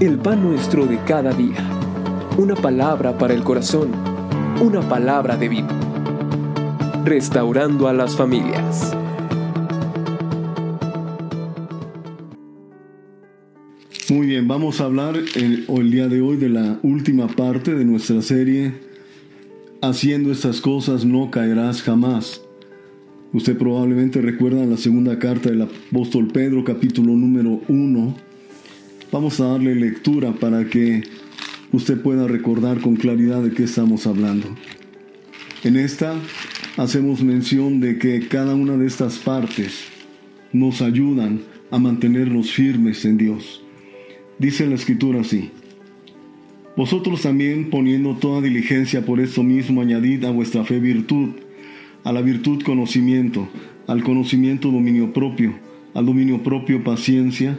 el pan nuestro de cada día. Una palabra para el corazón, una palabra de vida. Restaurando a las familias. Muy bien, vamos a hablar el, el día de hoy de la última parte de nuestra serie Haciendo estas cosas no caerás jamás. Usted probablemente recuerda la segunda carta del apóstol Pedro, capítulo número 1. Vamos a darle lectura para que usted pueda recordar con claridad de qué estamos hablando. En esta hacemos mención de que cada una de estas partes nos ayudan a mantenernos firmes en Dios. Dice la escritura así. Vosotros también, poniendo toda diligencia por esto mismo, añadid a vuestra fe virtud a la virtud conocimiento, al conocimiento dominio propio, al dominio propio paciencia,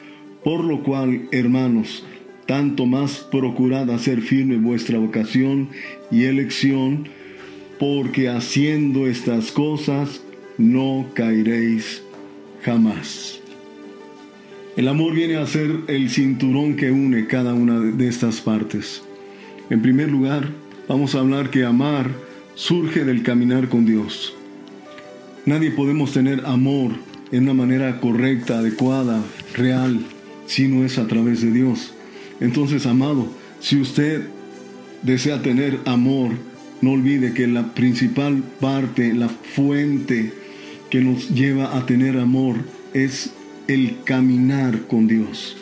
Por lo cual, hermanos, tanto más procurad hacer firme vuestra vocación y elección, porque haciendo estas cosas no caeréis jamás. El amor viene a ser el cinturón que une cada una de estas partes. En primer lugar, vamos a hablar que amar surge del caminar con Dios. Nadie podemos tener amor en una manera correcta, adecuada, real, si no es a través de Dios. Entonces, amado, si usted desea tener amor, no olvide que la principal parte, la fuente que nos lleva a tener amor es el caminar con Dios.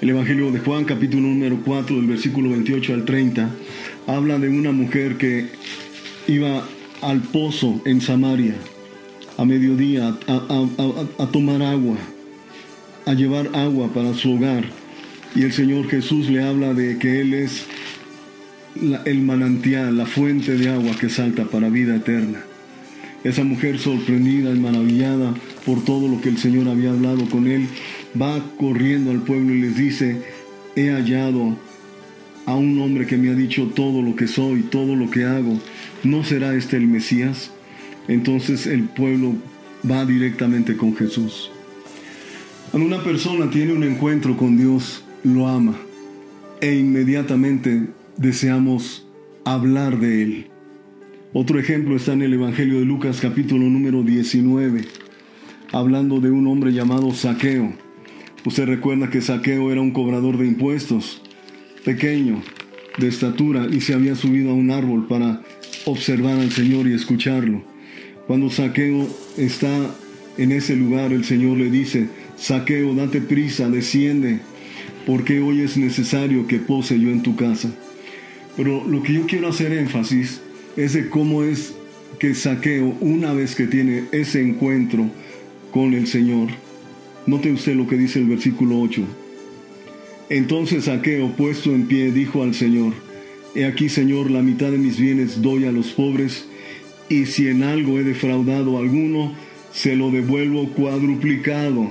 El Evangelio de Juan, capítulo número 4, del versículo 28 al 30, habla de una mujer que iba al pozo en Samaria a mediodía a, tomar agua, a llevar agua para su hogar. Y el Señor Jesús le habla de que Él es el manantial, la fuente de agua que salta para vida eterna. Esa mujer sorprendida y maravillada por todo lo que el Señor había hablado con él, va corriendo al pueblo y les dice, he hallado a un hombre que me ha dicho todo lo que soy, todo lo que hago. ¿No será este el Mesías? entonces el pueblo va directamente con Jesús. Cuando una persona tiene un encuentro con Dios, lo ama e inmediatamente deseamos hablar de Él. Otro ejemplo está en el Evangelio de Lucas capítulo número 19, hablando de un hombre llamado Saqueo. Usted recuerda que Saqueo era un cobrador de impuestos, pequeño, de estatura, y se había subido a un árbol para observar al Señor y escucharlo. Cuando Saqueo está en ese lugar, el Señor le dice, Saqueo, date prisa, desciende, porque hoy es necesario que pose yo en tu casa. Pero lo que yo quiero hacer énfasis es de cómo es que Saqueo, una vez que tiene ese encuentro con el Señor, note usted lo que dice el versículo 8. Entonces Saqueo, puesto en pie, dijo al Señor, He aquí, Señor, la mitad de mis bienes doy a los pobres, y si en algo he defraudado a alguno, se lo devuelvo cuadruplicado.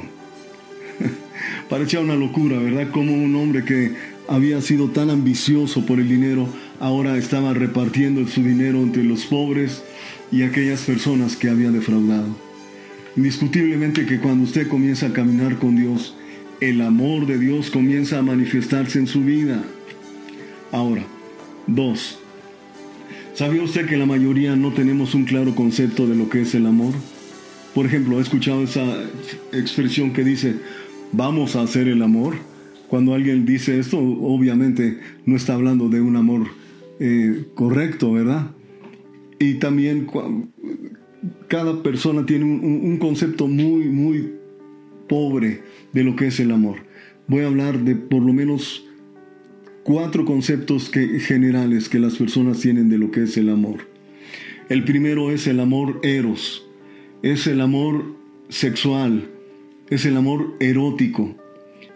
Parecía una locura, ¿verdad? Como un hombre que había sido tan ambicioso por el dinero, ahora estaba repartiendo su dinero entre los pobres y aquellas personas que había defraudado. Indiscutiblemente que cuando usted comienza a caminar con Dios, el amor de Dios comienza a manifestarse en su vida. Ahora, dos, ¿Sabía usted que la mayoría no tenemos un claro concepto de lo que es el amor? Por ejemplo, ¿ha escuchado esa expresión que dice, vamos a hacer el amor? Cuando alguien dice esto, obviamente no está hablando de un amor eh, correcto, ¿verdad? Y también cada persona tiene un, concepto muy, muy pobre de lo que es el amor. Voy a hablar de por lo menos cuatro conceptos generales que las personas tienen de lo que es el amor. El primero es el amor eros, es el amor sexual, es el amor erótico,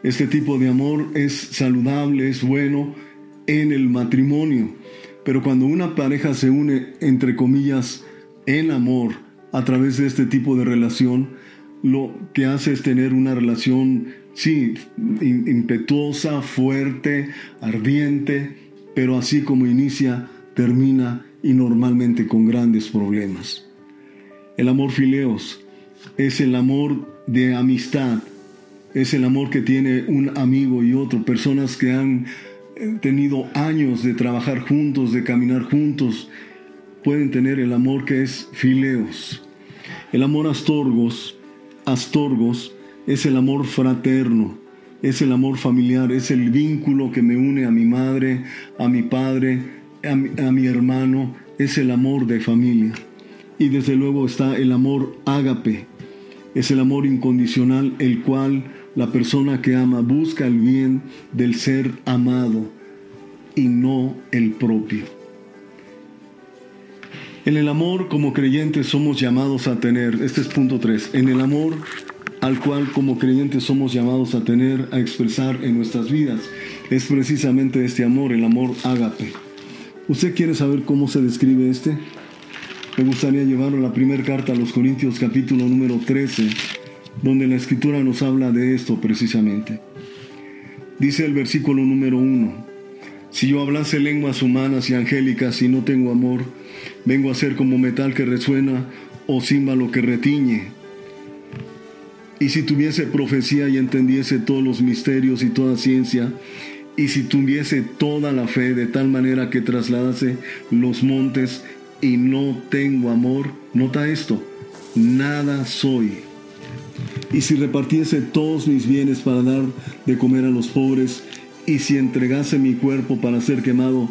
Este tipo de amor es saludable, es bueno en el matrimonio. Pero cuando una pareja se une, entre comillas, en amor, a través de este tipo de relación, lo que hace es tener una relación, sí, impetuosa, fuerte, ardiente, pero así como inicia, termina y normalmente con grandes problemas. El amor fileos es el amor de amistad, es el amor que tiene un amigo y otro, personas que han eh, tenido años de trabajar juntos, de caminar juntos, pueden tener el amor que es fileos. El amor astorgos, astorgos, es el amor fraterno, es el amor familiar, es el vínculo que me une a mi madre, a mi padre, a mi, a mi hermano, es el amor de familia. Y desde luego está el amor ágape, es el amor incondicional, el cual la persona que ama busca el bien del ser amado y no el propio. En el amor como creyentes somos llamados a tener, este es punto 3, en el amor al cual como creyentes somos llamados a tener, a expresar en nuestras vidas, es precisamente este amor, el amor ágape. ¿Usted quiere saber cómo se describe este? Me gustaría llevarlo a la primera carta a los Corintios capítulo número 13, donde la escritura nos habla de esto precisamente. Dice el versículo número 1, si yo hablase lenguas humanas y angélicas y no tengo amor, vengo a ser como metal que resuena o címbalo que retiñe. Y si tuviese profecía y entendiese todos los misterios y toda ciencia, y si tuviese toda la fe de tal manera que trasladase los montes y no tengo amor, nota esto, nada soy. Y si repartiese todos mis bienes para dar de comer a los pobres, y si entregase mi cuerpo para ser quemado,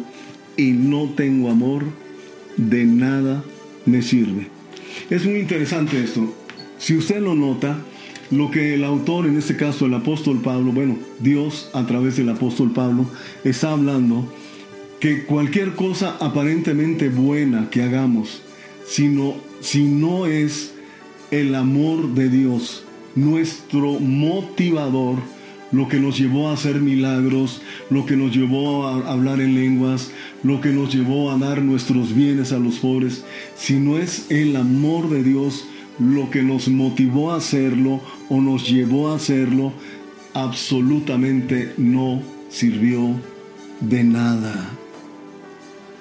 y no tengo amor, de nada me sirve. Es muy interesante esto. Si usted lo nota, lo que el autor, en este caso el apóstol Pablo, bueno, Dios a través del apóstol Pablo, está hablando que cualquier cosa aparentemente buena que hagamos, sino, si no es el amor de Dios, nuestro motivador, lo que nos llevó a hacer milagros, lo que nos llevó a hablar en lenguas, lo que nos llevó a dar nuestros bienes a los pobres, si no es el amor de Dios lo que nos motivó a hacerlo o nos llevó a hacerlo, absolutamente no sirvió de nada.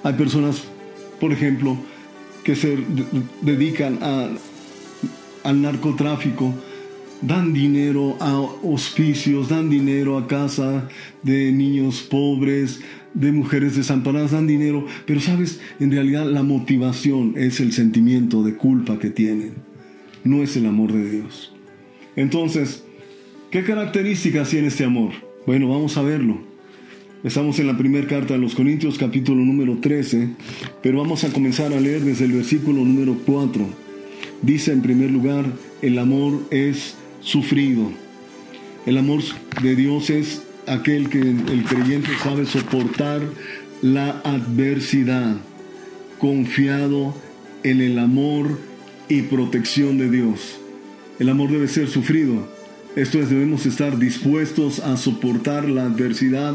Hay personas, por ejemplo, que se dedican al narcotráfico, dan dinero a hospicios, dan dinero a casa de niños pobres, de mujeres desamparadas, dan dinero, pero sabes, en realidad la motivación es el sentimiento de culpa que tienen, no es el amor de Dios. Entonces, ¿qué características tiene este amor? Bueno, vamos a verlo. Estamos en la primera carta de los Corintios capítulo número 13, pero vamos a comenzar a leer desde el versículo número 4. Dice en primer lugar, el amor es sufrido. El amor de Dios es aquel que el creyente sabe soportar la adversidad, confiado en el amor y protección de Dios. El amor debe ser sufrido. Esto es, debemos estar dispuestos a soportar la adversidad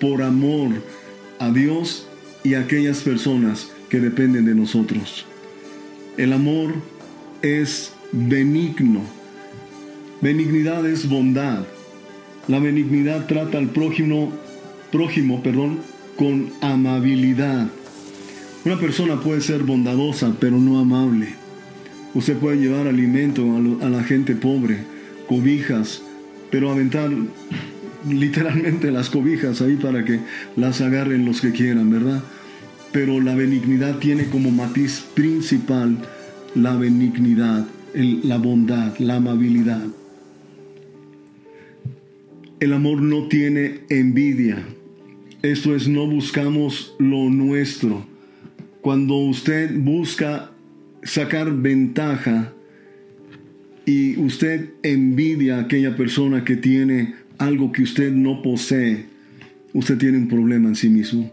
por amor a Dios y a aquellas personas que dependen de nosotros. El amor es benigno. Benignidad es bondad. La benignidad trata al prójimo, prójimo, perdón, con amabilidad. Una persona puede ser bondadosa, pero no amable. Usted puede llevar alimento a, a la gente pobre, cobijas, pero aventar literalmente las cobijas ahí para que las agarren los que quieran, ¿verdad? Pero la benignidad tiene como matiz principal la benignidad, la bondad, la amabilidad. El amor no tiene envidia. Esto es, no buscamos lo nuestro. Cuando usted busca sacar ventaja y usted envidia a aquella persona que tiene algo que usted no posee, usted tiene un problema en sí mismo.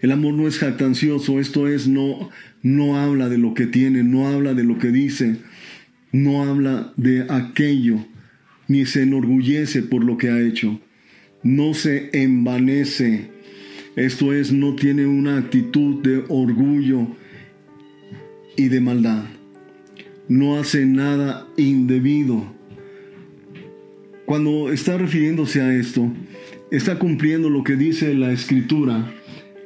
El amor no es jactancioso, esto es, no, no habla de lo que tiene, no habla de lo que dice, no habla de aquello, ni se enorgullece por lo que ha hecho. No se envanece. Esto es, no tiene una actitud de orgullo y de maldad. No hace nada indebido. Cuando está refiriéndose a esto, está cumpliendo lo que dice la escritura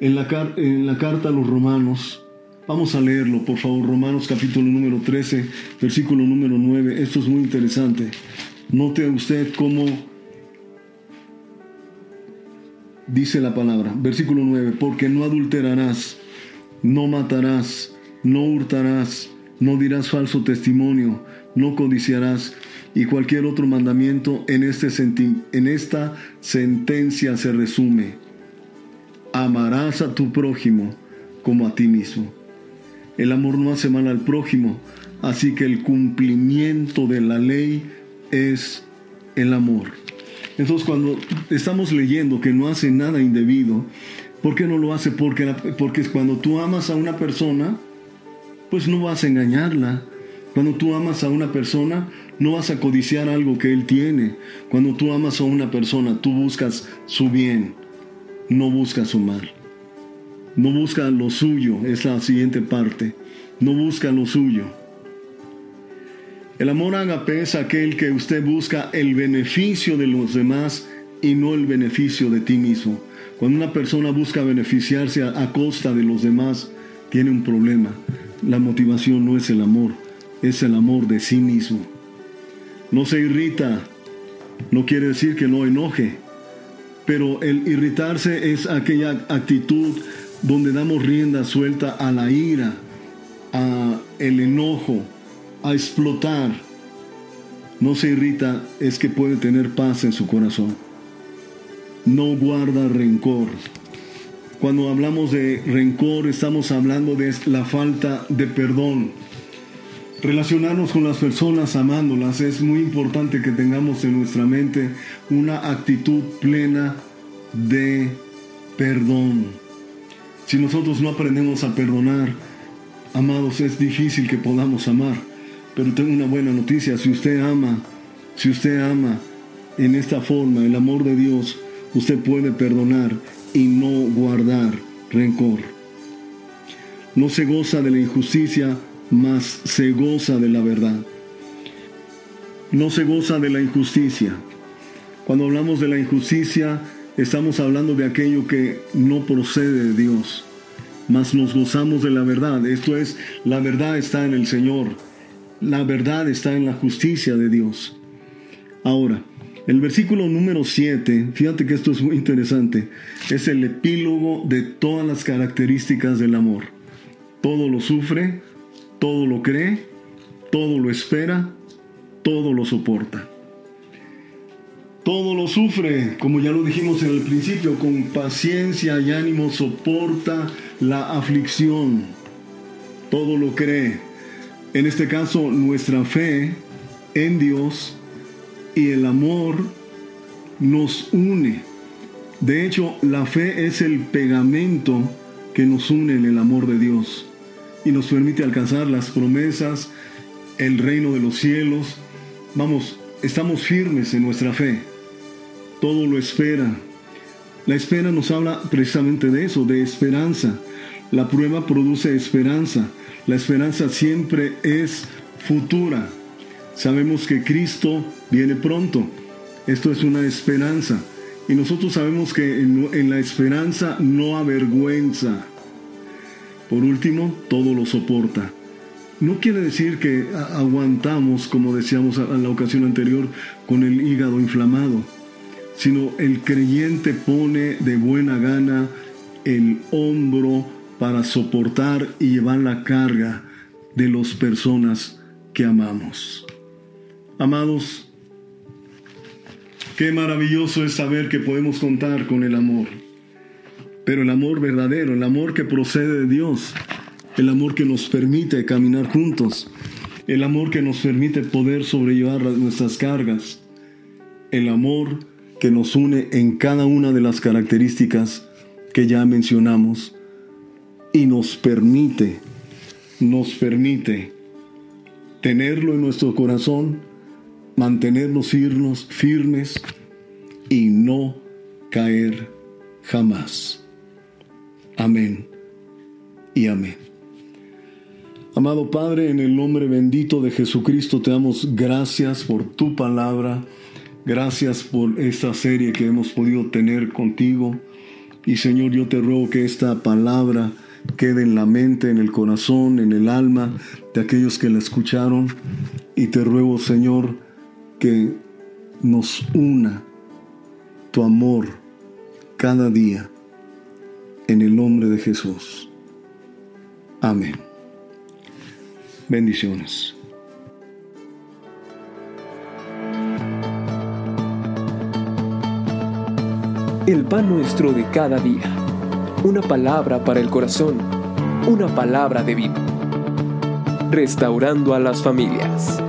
en la, carta a los romanos. Vamos a leerlo, por favor, Romanos capítulo número 13, versículo número 9. Esto es muy interesante. Note usted cómo dice la palabra. Versículo 9, porque no adulterarás, no matarás, no hurtarás, no dirás falso testimonio, no codiciarás, y cualquier otro mandamiento en, este en esta sentencia se resume. Amarás a tu prójimo como a ti mismo. El amor no hace mal al prójimo, así que el cumplimiento de la ley es el amor. Entonces cuando estamos leyendo que no hace nada indebido, ¿por qué no lo hace? Porque, porque cuando tú amas a una persona, pues no vas a engañarla. Cuando tú amas a una persona, no vas a codiciar algo que él tiene. Cuando tú amas a una persona, tú buscas su bien, no buscas su mal. No busca lo suyo, es la siguiente parte. No busca lo suyo. El amor ágape es aquel que usted busca el beneficio de los demás y no el beneficio de ti mismo. Cuando una persona busca beneficiarse a, costa de los demás, tiene un problema. La motivación no es el amor, es el amor de sí mismo. No se irrita, no quiere decir que no enoje, pero el irritarse es aquella actitud donde damos rienda suelta a la ira, a el enojo, a explotar, no se irrita, es que puede tener paz en su corazón. No guarda rencor. Cuando hablamos de rencor estamos hablando de la falta de perdón. Relacionarnos con las personas amándolas es muy importante que tengamos en nuestra mente una actitud plena de perdón. Si nosotros no aprendemos a perdonar, amados, es difícil que podamos amar. Pero tengo una buena noticia, si usted ama, si usted ama en esta forma el amor de Dios, usted puede perdonar y no guardar rencor. No se goza de la injusticia, mas se goza de la verdad. No se goza de la injusticia. Cuando hablamos de la injusticia, estamos hablando de aquello que no procede de Dios, mas nos gozamos de la verdad. Esto es, la verdad está en el Señor la verdad está en la justicia de Dios. Ahora, el versículo número 7, fíjate que esto es muy interesante, es el epílogo de todas las características del amor. Todo lo sufre, todo lo cree, todo lo espera, todo lo soporta. Todo lo sufre, como ya lo dijimos en el principio, con paciencia y ánimo soporta la aflicción. Todo lo cree, en este caso, nuestra fe en Dios y el amor nos une. De hecho, la fe es el pegamento que nos une en el amor de Dios y nos permite alcanzar las promesas, el reino de los cielos. Vamos, estamos firmes en nuestra fe. Todo lo espera. La espera nos habla precisamente de eso, de esperanza. La prueba produce esperanza. La esperanza siempre es futura. Sabemos que Cristo viene pronto. Esto es una esperanza. Y nosotros sabemos que en, la esperanza no avergüenza. Por último, todo lo soporta. No quiere decir que aguantamos, como decíamos en la ocasión anterior, con el hígado inflamado, sino el creyente pone de buena gana el hombro para soportar y llevar la carga de las personas que amamos. Amados, qué maravilloso es saber que podemos contar con el amor, pero el amor verdadero, el amor que procede de Dios, el amor que nos permite caminar juntos, el amor que nos permite poder sobrellevar nuestras cargas, el amor que nos une en cada una de las características que ya mencionamos y nos permite, nos permite tenerlo en nuestro corazón mantenernos firmes, firmes y no caer jamás. Amén y amén. Amado Padre, en el nombre bendito de Jesucristo te damos gracias por tu palabra, gracias por esta serie que hemos podido tener contigo. Y Señor, yo te ruego que esta palabra quede en la mente, en el corazón, en el alma de aquellos que la escucharon. Y te ruego, Señor, que nos una tu amor cada día en el nombre de Jesús. Amén. Bendiciones. El pan nuestro de cada día. Una palabra para el corazón. Una palabra de vida. Restaurando a las familias.